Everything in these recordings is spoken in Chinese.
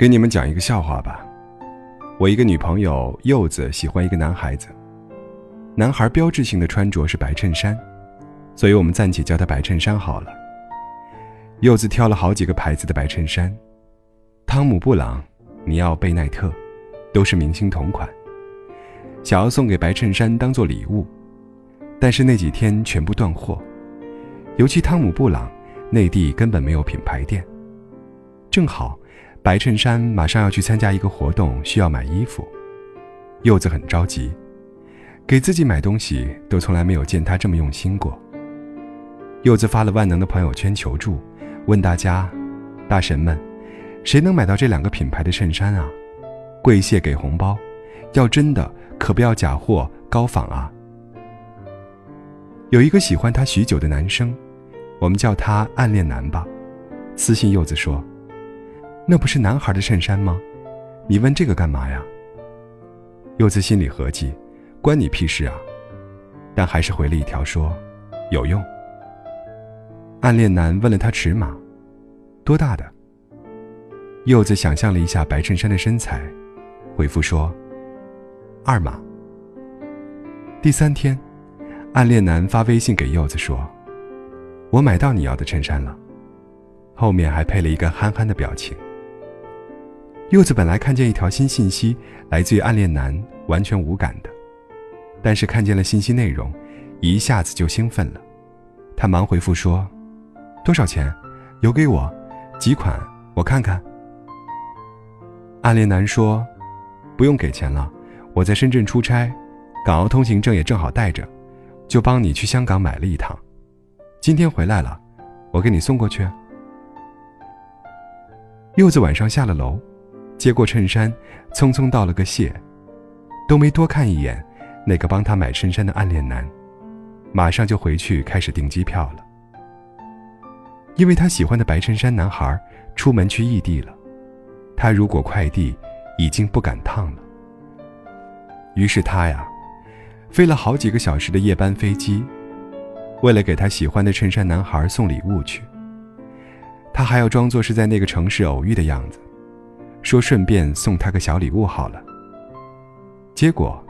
给你们讲一个笑话吧。我一个女朋友柚子喜欢一个男孩子，男孩标志性的穿着是白衬衫，所以我们暂且叫他白衬衫好了。柚子挑了好几个牌子的白衬衫，汤姆布朗、尼奥贝奈特，都是明星同款，想要送给白衬衫当做礼物，但是那几天全部断货，尤其汤姆布朗，内地根本没有品牌店，正好。白衬衫马上要去参加一个活动，需要买衣服。柚子很着急，给自己买东西都从来没有见他这么用心过。柚子发了万能的朋友圈求助，问大家：“大神们，谁能买到这两个品牌的衬衫啊？跪谢给红包，要真的可不要假货高仿啊！”有一个喜欢他许久的男生，我们叫他暗恋男吧，私信柚子说。那不是男孩的衬衫吗？你问这个干嘛呀？柚子心里合计，关你屁事啊！但还是回了一条说，有用。暗恋男问了他尺码，多大的？柚子想象了一下白衬衫的身材，回复说，二码。第三天，暗恋男发微信给柚子说，我买到你要的衬衫了，后面还配了一个憨憨的表情。柚子本来看见一条新信息，来自于暗恋男，完全无感的，但是看见了信息内容，一下子就兴奋了。他忙回复说：“多少钱？邮给我，几款？我看看。”暗恋男说：“不用给钱了，我在深圳出差，港澳通行证也正好带着，就帮你去香港买了一趟，今天回来了，我给你送过去。”柚子晚上下了楼。接过衬衫，匆匆道了个谢，都没多看一眼那个帮他买衬衫的暗恋男，马上就回去开始订机票了。因为他喜欢的白衬衫男孩出门去异地了，他如果快递已经不赶趟了。于是他呀，飞了好几个小时的夜班飞机，为了给他喜欢的衬衫男孩送礼物去。他还要装作是在那个城市偶遇的样子。说顺便送他个小礼物好了。结果，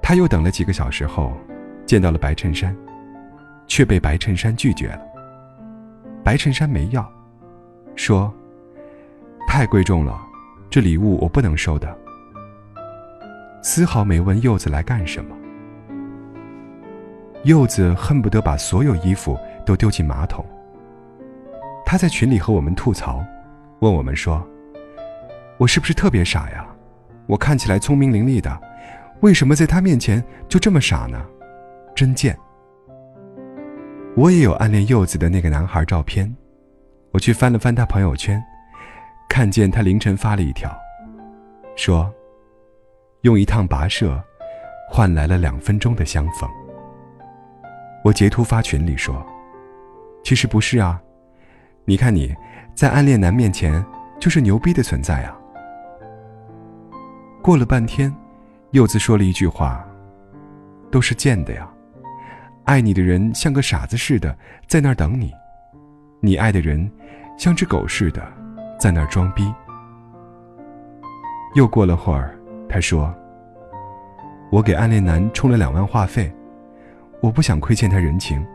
他又等了几个小时后，见到了白衬衫，却被白衬衫拒绝了。白衬衫没要，说：“太贵重了，这礼物我不能收的。”丝毫没问柚子来干什么。柚子恨不得把所有衣服都丢进马桶。他在群里和我们吐槽，问我们说。我是不是特别傻呀？我看起来聪明伶俐的，为什么在他面前就这么傻呢？真贱！我也有暗恋柚子的那个男孩照片，我去翻了翻他朋友圈，看见他凌晨发了一条，说：“用一趟跋涉，换来了两分钟的相逢。”我截图发群里说：“其实不是啊，你看你在暗恋男面前就是牛逼的存在啊。”过了半天，柚子说了一句话：“都是贱的呀，爱你的人像个傻子似的在那儿等你，你爱的人像只狗似的在那儿装逼。”又过了会儿，他说：“我给暗恋男充了两万话费，我不想亏欠他人情，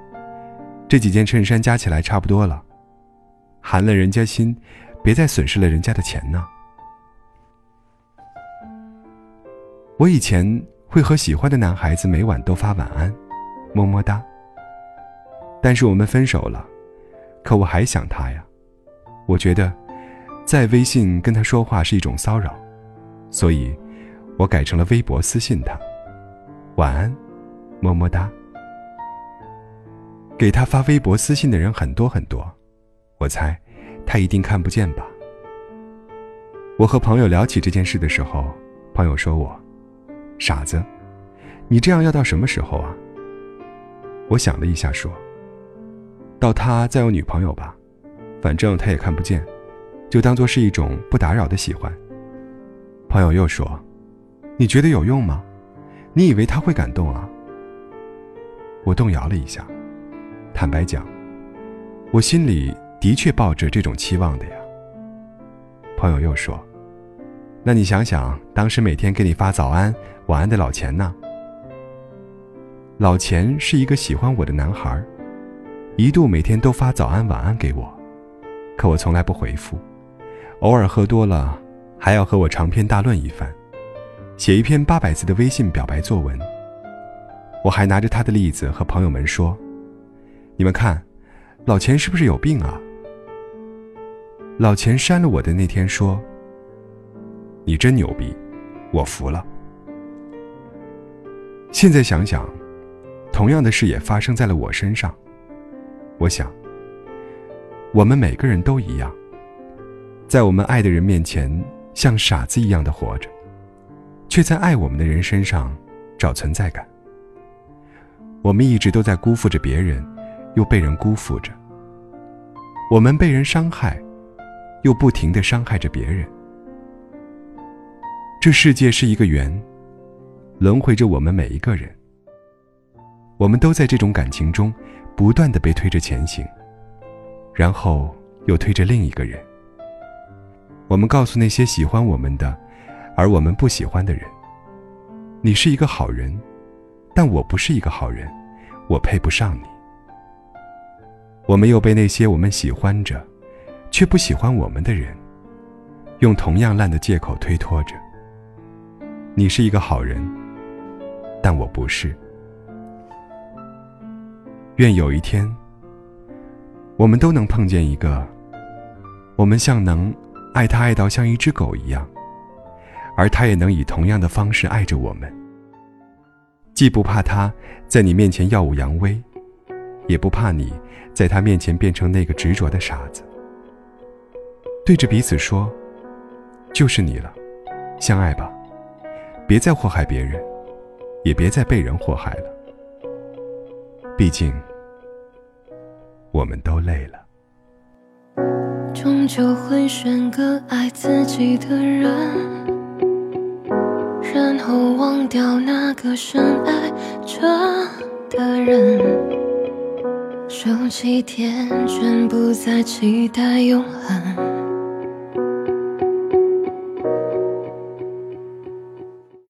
这几件衬衫加起来差不多了，寒了人家心，别再损失了人家的钱呢。”我以前会和喜欢的男孩子每晚都发晚安，么么哒。但是我们分手了，可我还想他呀。我觉得，在微信跟他说话是一种骚扰，所以，我改成了微博私信他，晚安，么么哒。给他发微博私信的人很多很多，我猜，他一定看不见吧。我和朋友聊起这件事的时候，朋友说我：“傻子，你这样要到什么时候啊？”我想了一下，说：“到他再有女朋友吧，反正他也看不见，就当做是一种不打扰的喜欢。”朋友又说：“你觉得有用吗？你以为他会感动啊？”我动摇了一下，坦白讲，我心里的确抱着这种期望的呀。朋友又说：“那你想想，当时每天给你发早安、晚安的老钱呢？”老钱是一个喜欢我的男孩，一度每天都发早安、晚安给我，可我从来不回复，偶尔喝多了。还要和我长篇大论一番，写一篇八百字的微信表白作文。我还拿着他的例子和朋友们说：“你们看，老钱是不是有病啊？”老钱删了我的那天说：“你真牛逼，我服了。”现在想想，同样的事也发生在了我身上。我想，我们每个人都一样，在我们爱的人面前。像傻子一样的活着，却在爱我们的人身上找存在感。我们一直都在辜负着别人，又被人辜负着。我们被人伤害，又不停的伤害着别人。这世界是一个圆，轮回着我们每一个人。我们都在这种感情中，不断的被推着前行，然后又推着另一个人。我们告诉那些喜欢我们的，而我们不喜欢的人：“你是一个好人，但我不是一个好人，我配不上你。”我们又被那些我们喜欢着，却不喜欢我们的人，用同样烂的借口推脱着：“你是一个好人，但我不是。”愿有一天，我们都能碰见一个，我们像能。爱他爱到像一只狗一样，而他也能以同样的方式爱着我们。既不怕他在你面前耀武扬威，也不怕你在他面前变成那个执着的傻子。对着彼此说：“就是你了，相爱吧，别再祸害别人，也别再被人祸害了。毕竟，我们都累了。”终究会选个爱自己的人，然后忘掉那个深爱着的人。收起天真，不再期待永恒。